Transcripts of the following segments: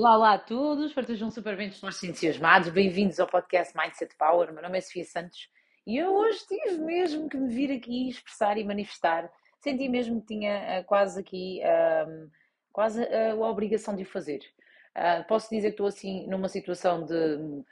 Olá, olá a todos, espero que estejam super bem dispostos e entusiasmados. Bem-vindos ao podcast Mindset Power. Meu nome é Sofia Santos e eu hoje tive mesmo que me vir aqui expressar e manifestar. Senti mesmo que tinha uh, quase aqui uh, quase uh, a obrigação de o fazer. Ah, posso dizer que estou assim numa situação de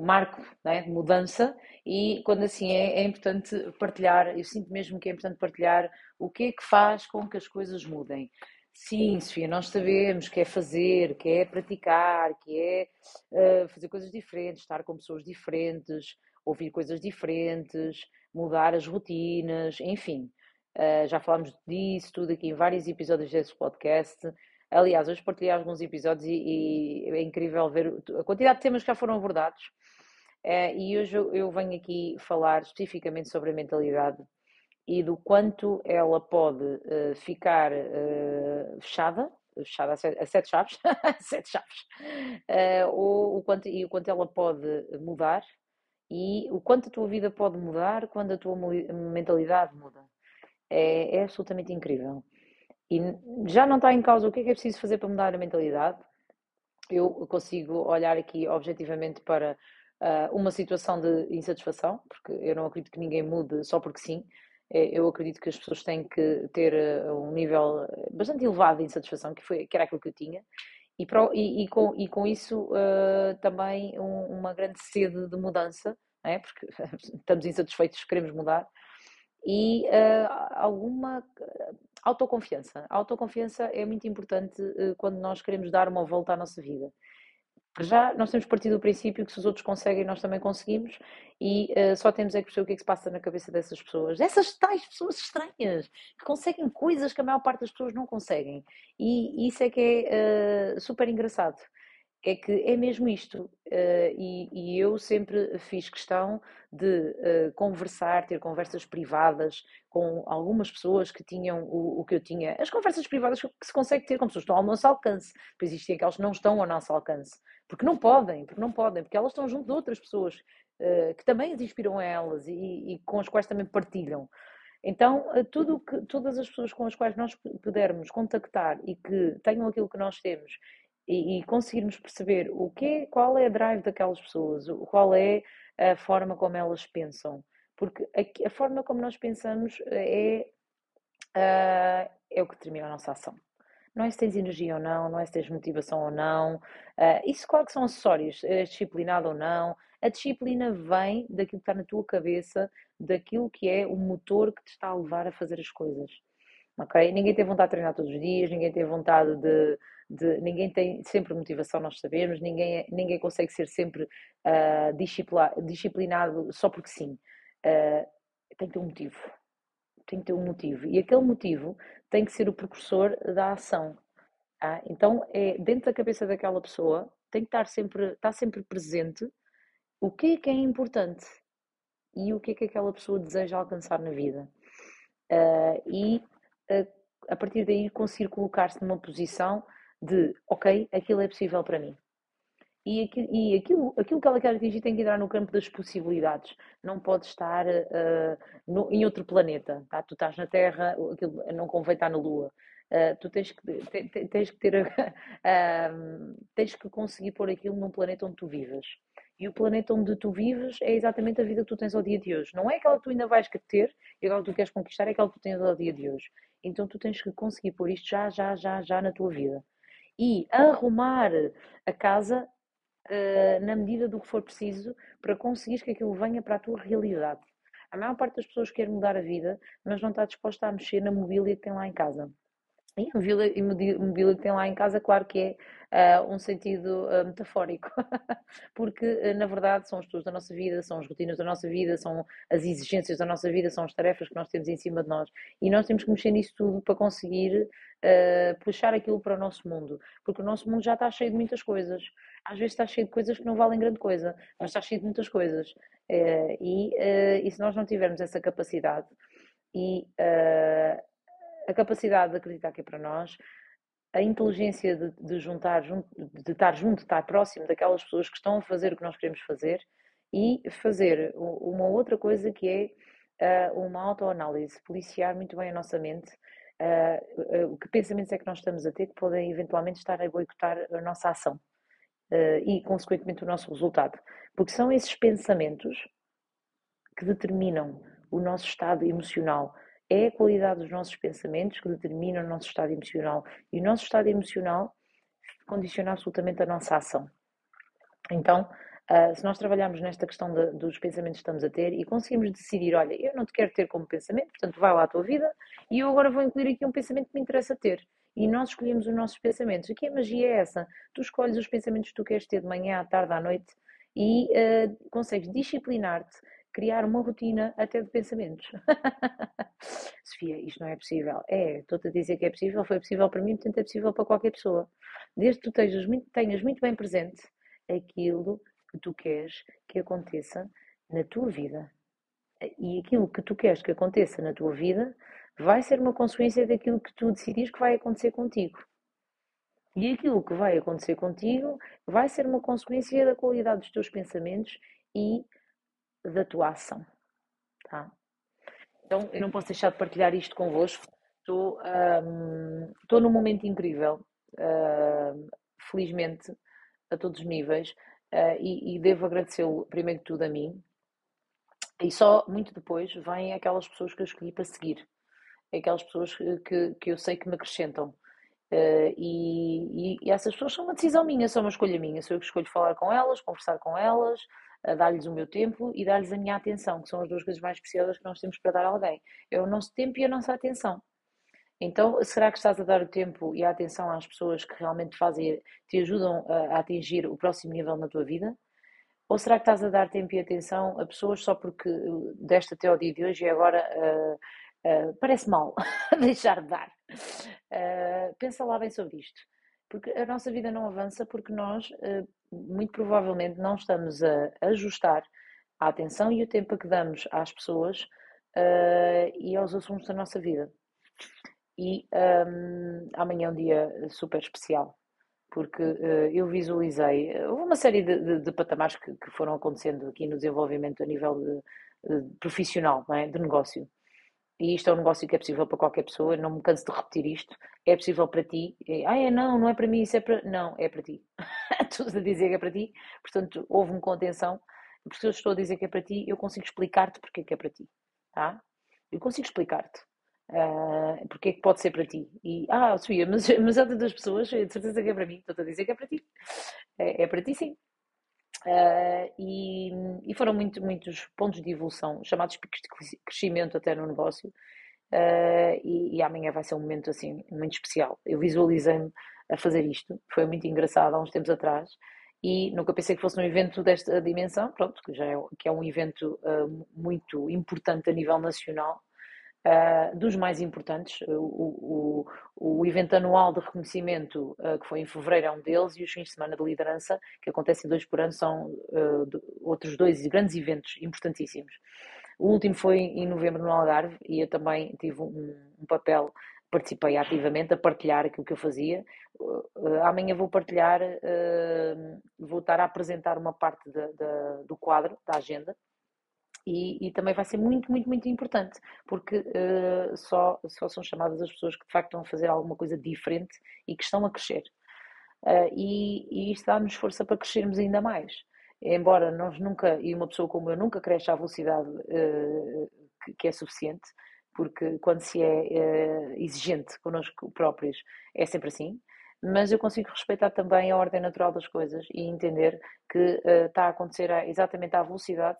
marco, né, de mudança e quando assim é, é importante partilhar. Eu sinto mesmo que é importante partilhar o que é que faz com que as coisas mudem. Sim, Sofia, nós sabemos que é fazer, que é praticar, que é uh, fazer coisas diferentes, estar com pessoas diferentes, ouvir coisas diferentes, mudar as rotinas, enfim. Uh, já falámos disso tudo aqui em vários episódios desse podcast. Aliás, hoje partilhei alguns episódios e, e, é incrível ver a quantidade de temas que já foram abordados. Uh, e hoje eu, eu venho aqui falar especificamente sobre a mentalidade e do quanto ela pode uh, ficar uh, fechada, fechada a sete, a sete chaves, sete chaves, uh, ou o quanto, e o quanto ela pode mudar e o quanto a tua vida pode mudar quando a tua mentalidade muda. É, é absolutamente incrível. E já não está em causa o que é que é preciso fazer para mudar a mentalidade. Eu consigo olhar aqui objetivamente para uma situação de insatisfação, porque eu não acredito que ninguém mude só porque sim. É, eu acredito que as pessoas têm que ter eh, um nível eh, bastante elevado de insatisfação, que, foi, que era aquilo que eu tinha, e, pro, e, e com, e com isso uh, também um, uma grande sede de mudança, é? porque estamos insatisfeitos, queremos mudar, e uh, alguma autoconfiança. A autoconfiança é muito importante uh, quando nós queremos dar uma volta à nossa vida já nós temos partido do princípio que se os outros conseguem, nós também conseguimos e uh, só temos é que perceber o que é que se passa na cabeça dessas pessoas. Essas tais pessoas estranhas que conseguem coisas que a maior parte das pessoas não conseguem. E isso é que é uh, super engraçado. É que é mesmo isto. Uh, e, e, eu sempre fiz questão de conversar, ter conversas privadas com algumas pessoas que tinham o, o, que eu tinha. As conversas privadas que se consegue ter com pessoas que estão ao nosso alcance. Pois existem aquelas que não estão ao nosso alcance. Porque não podem, porque não podem, porque elas estão junto de outras pessoas uh, que também as inspiram a elas e, e, com as quais também partilham. Então, uh, tudo que, todas as pessoas com as quais nós pudermos contactar e que tenham aquilo que nós temos e, e conseguirmos perceber o que é, qual é a drive daquelas pessoas, qual é a forma como elas pensam. Porque a, a forma como nós pensamos é, uh, é o que determina a nossa ação não é se tens energia ou não, não é se tens motivação ou não. Uh, isso, claro que são acessórios, és disciplinado ou não. A disciplina vem daquilo que está na tua cabeça, daquilo que é o motor que te está a levar a fazer as coisas. Ok? Ninguém tem vontade de treinar todos os dias, ninguém tem vontade de. De ninguém tem sempre motivação, nós sabemos, ninguém, ninguém consegue ser sempre uh, disciplinado só porque sim. Uh, tem que ter um motivo tem que ter um motivo. E aquele motivo tem que ser o precursor da ação. Tá? Então, é dentro da cabeça daquela pessoa, tem que estar sempre, estar sempre presente o que é que é importante e o que é que aquela pessoa deseja alcançar na vida. Uh, e uh, a partir daí conseguir colocar-se numa posição de ok, aquilo é possível para mim e, aquilo, e aquilo, aquilo que ela quer atingir tem que entrar no campo das possibilidades. Não pode estar uh, no, em outro planeta. Tá? Tu estás na Terra, aquilo não convém estar na Lua. Uh, tu tens que, te, tens que ter uh, tens que conseguir pôr aquilo num planeta onde tu vivas. E o planeta onde tu vives é exatamente a vida que tu tens ao dia de hoje. Não é aquela que tu ainda vais ter e aquela que tu queres conquistar, é aquela que tu tens ao dia de hoje. Então tu tens que conseguir pôr isto já, já, já, já na tua vida. E arrumar a casa uh, na medida do que for preciso para conseguir que aquilo venha para a tua realidade. A maior parte das pessoas quer mudar a vida, mas não está disposta a mexer na mobília que tem lá em casa. E a mobília que tem lá em casa, claro que é uh, um sentido uh, metafórico, porque uh, na verdade são os estudos da nossa vida, são as rotinas da nossa vida, são as exigências da nossa vida, são as tarefas que nós temos em cima de nós e nós temos que mexer nisso tudo para conseguir puxar aquilo para o nosso mundo, porque o nosso mundo já está cheio de muitas coisas. Às vezes está cheio de coisas que não valem grande coisa, mas está cheio de muitas coisas. E, e se nós não tivermos essa capacidade e a capacidade de acreditar que é para nós, a inteligência de, de juntar, de estar junto, de estar próximo daquelas pessoas que estão a fazer o que nós queremos fazer e fazer uma outra coisa que é uh, uma autoanálise, policiar muito bem a nossa mente uh, uh, que pensamentos é que nós estamos a ter que podem eventualmente estar a boicotar a nossa ação e, consequentemente, o nosso resultado. Porque são esses pensamentos que determinam o nosso estado emocional. É a qualidade dos nossos pensamentos que determina o nosso estado emocional. E o nosso estado emocional condiciona absolutamente a nossa ação. Então, Uh, se nós trabalharmos nesta questão de, dos pensamentos que estamos a ter e conseguimos decidir, olha, eu não te quero ter como pensamento, portanto vai lá a tua vida e eu agora vou incluir aqui um pensamento que me interessa ter. E nós escolhemos os nossos pensamentos. Aqui a magia é essa. Tu escolhes os pensamentos que tu queres ter de manhã, à tarde, à noite e uh, consegues disciplinar-te, criar uma rotina até de pensamentos. Sofia, isto não é possível. É, estou-te a dizer que é possível, foi possível para mim, portanto é possível para qualquer pessoa. Desde que tu tenhas muito, tenhas muito bem presente aquilo que tu queres que aconteça na tua vida. E aquilo que tu queres que aconteça na tua vida vai ser uma consequência daquilo que tu decidires que vai acontecer contigo. E aquilo que vai acontecer contigo vai ser uma consequência da qualidade dos teus pensamentos e da tua ação. Tá? Então, eu não posso deixar de partilhar isto convosco. Estou, um, estou num momento incrível, uh, felizmente, a todos os níveis uh, e, e, devo agradecê-lo primeiro de tudo a mim. E só muito depois vêm aquelas pessoas que eu escolhi para seguir, aquelas pessoas que, que eu sei que me acrescentam. Uh, e, e, essas pessoas são uma decisão minha, são uma escolha minha. Sou eu que escolho falar com elas, conversar com elas, uh, dar-lhes o meu tempo e dar-lhes a minha atenção, que são as duas coisas mais preciosas que nós temos para dar a alguém. É o nosso tempo e a nossa atenção. Então, será que estás a dar o tempo e a atenção às pessoas que realmente fazem, te ajudam a, a atingir o próximo nível na tua vida? Ou será que estás a dar tempo e atenção a pessoas só porque uh, deste até ao dia de hoje e agora uh, uh, parece mal deixar de dar? Uh, pensa lá bem sobre isto. Porque a nossa vida não avança porque nós, uh, muito provavelmente, não estamos a ajustar a atenção e o tempo que damos às pessoas uh, e aos assuntos da nossa vida. E um, amanhã é um dia super especial, porque uh, eu visualizei, eh, houve uma série de, de, de patamares que, que, foram acontecendo aqui no desenvolvimento a nível de profissional, é? de negócio. E isto é um negócio que é possível para qualquer pessoa, não me canso de repetir isto. É possível para ti. Ah, é não, não é para mim, isso é para. Não, é para ti. Estou a dizer que é para ti, portanto, houve-me contenção. Porque se eu estou a dizer que é para ti, eu consigo explicar-te porque é que é para ti. Tá? Eu consigo explicar-te. Uh, porque é que pode ser para ti? E, ah, Sofia, mas, mas há tantas pessoas, de certeza que é para mim, estou a dizer que é para ti. É, é para ti, sim. Uh, e, e, foram muito, muitos pontos de evolução, chamados picos de crescimento até no negócio. Uh, e, e, amanhã vai ser um momento assim muito especial. Eu visualizei-me a fazer isto, foi muito engraçado há uns tempos atrás. E nunca pensei que fosse um evento desta dimensão, pronto, que já é, que é um evento uh, muito importante a nível nacional, Uh, dos mais importantes, o, o, o, evento anual de reconhecimento, uh, que foi em fevereiro, é um deles, e os fins de semana de liderança, que acontecem dois por ano, são uh, outros dois grandes eventos importantíssimos. O último foi em novembro no Algarve, e eu também tive um, um papel, participei ativamente a partilhar aquilo que eu fazia. amanhã vou partilhar, vou estar a apresentar uma parte de, de, do quadro, da agenda, e, e, também vai ser muito, muito, muito importante, porque uh, só, só são chamadas as pessoas que de facto estão a fazer alguma coisa diferente e que estão a crescer. Uh, e, e isto dá-nos força para crescermos ainda mais. Embora nós nunca, e uma pessoa como eu nunca cresce à velocidade uh, que, que, é suficiente, porque quando se é exigente connosco próprios é sempre assim, mas eu consigo respeitar também a ordem natural das coisas e entender que está a acontecer exatamente à velocidade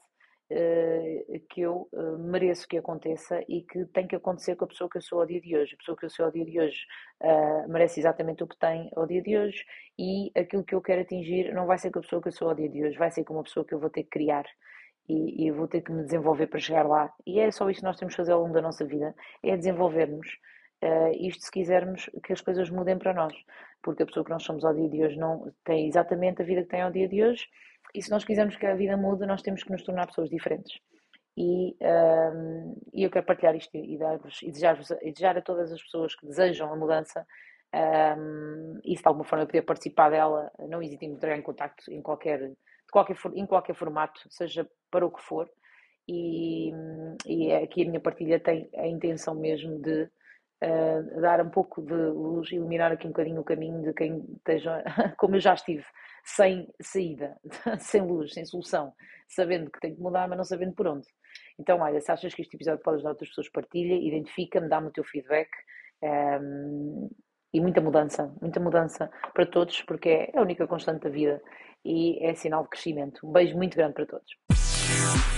que eu uh, mereço que aconteça e que tem que acontecer com a pessoa que eu sou ao dia de hoje. A pessoa que eu sou ao dia de hoje uh, merece exatamente o que tem ao dia de hoje e aquilo que eu quero atingir não vai ser com a pessoa que eu sou ao dia de hoje, vai ser com uma pessoa que eu vou ter que criar. E, e vou ter que me desenvolver para chegar lá. E é só isso que nós temos que fazer ao longo da nossa vida: é desenvolvermos. Uh, isto se quisermos que as coisas mudem para nós, porque a pessoa que nós somos ao dia de hoje não tem exatamente a vida que tem ao dia de hoje e se nós quisermos que a vida mude, nós temos que nos tornar pessoas diferentes. E, um, e eu quero partilhar isto e, dar-vos, e desejar, e desejar a todas as pessoas que desejam a mudança um, e se de alguma forma eu poder participar dela, não hesitem em entrar em contato em qualquer, qualquer, em qualquer formato, seja para o que for. E, e aqui a minha partilha tem a intenção mesmo de dar um pouco de luz, iluminar aqui um bocadinho o caminho de quem esteja, como eu já estive, sem saída, sem luz, sem solução, sabendo que tem que mudar, mas não sabendo por onde. Então, olha, se achas que este episódio pode ajudar outras pessoas, partilha, identifica-me, dá-me o teu feedback. Um, e muita mudança, muita mudança para todos, porque é a única constante da vida e é sinal de crescimento. Um beijo muito grande para todos.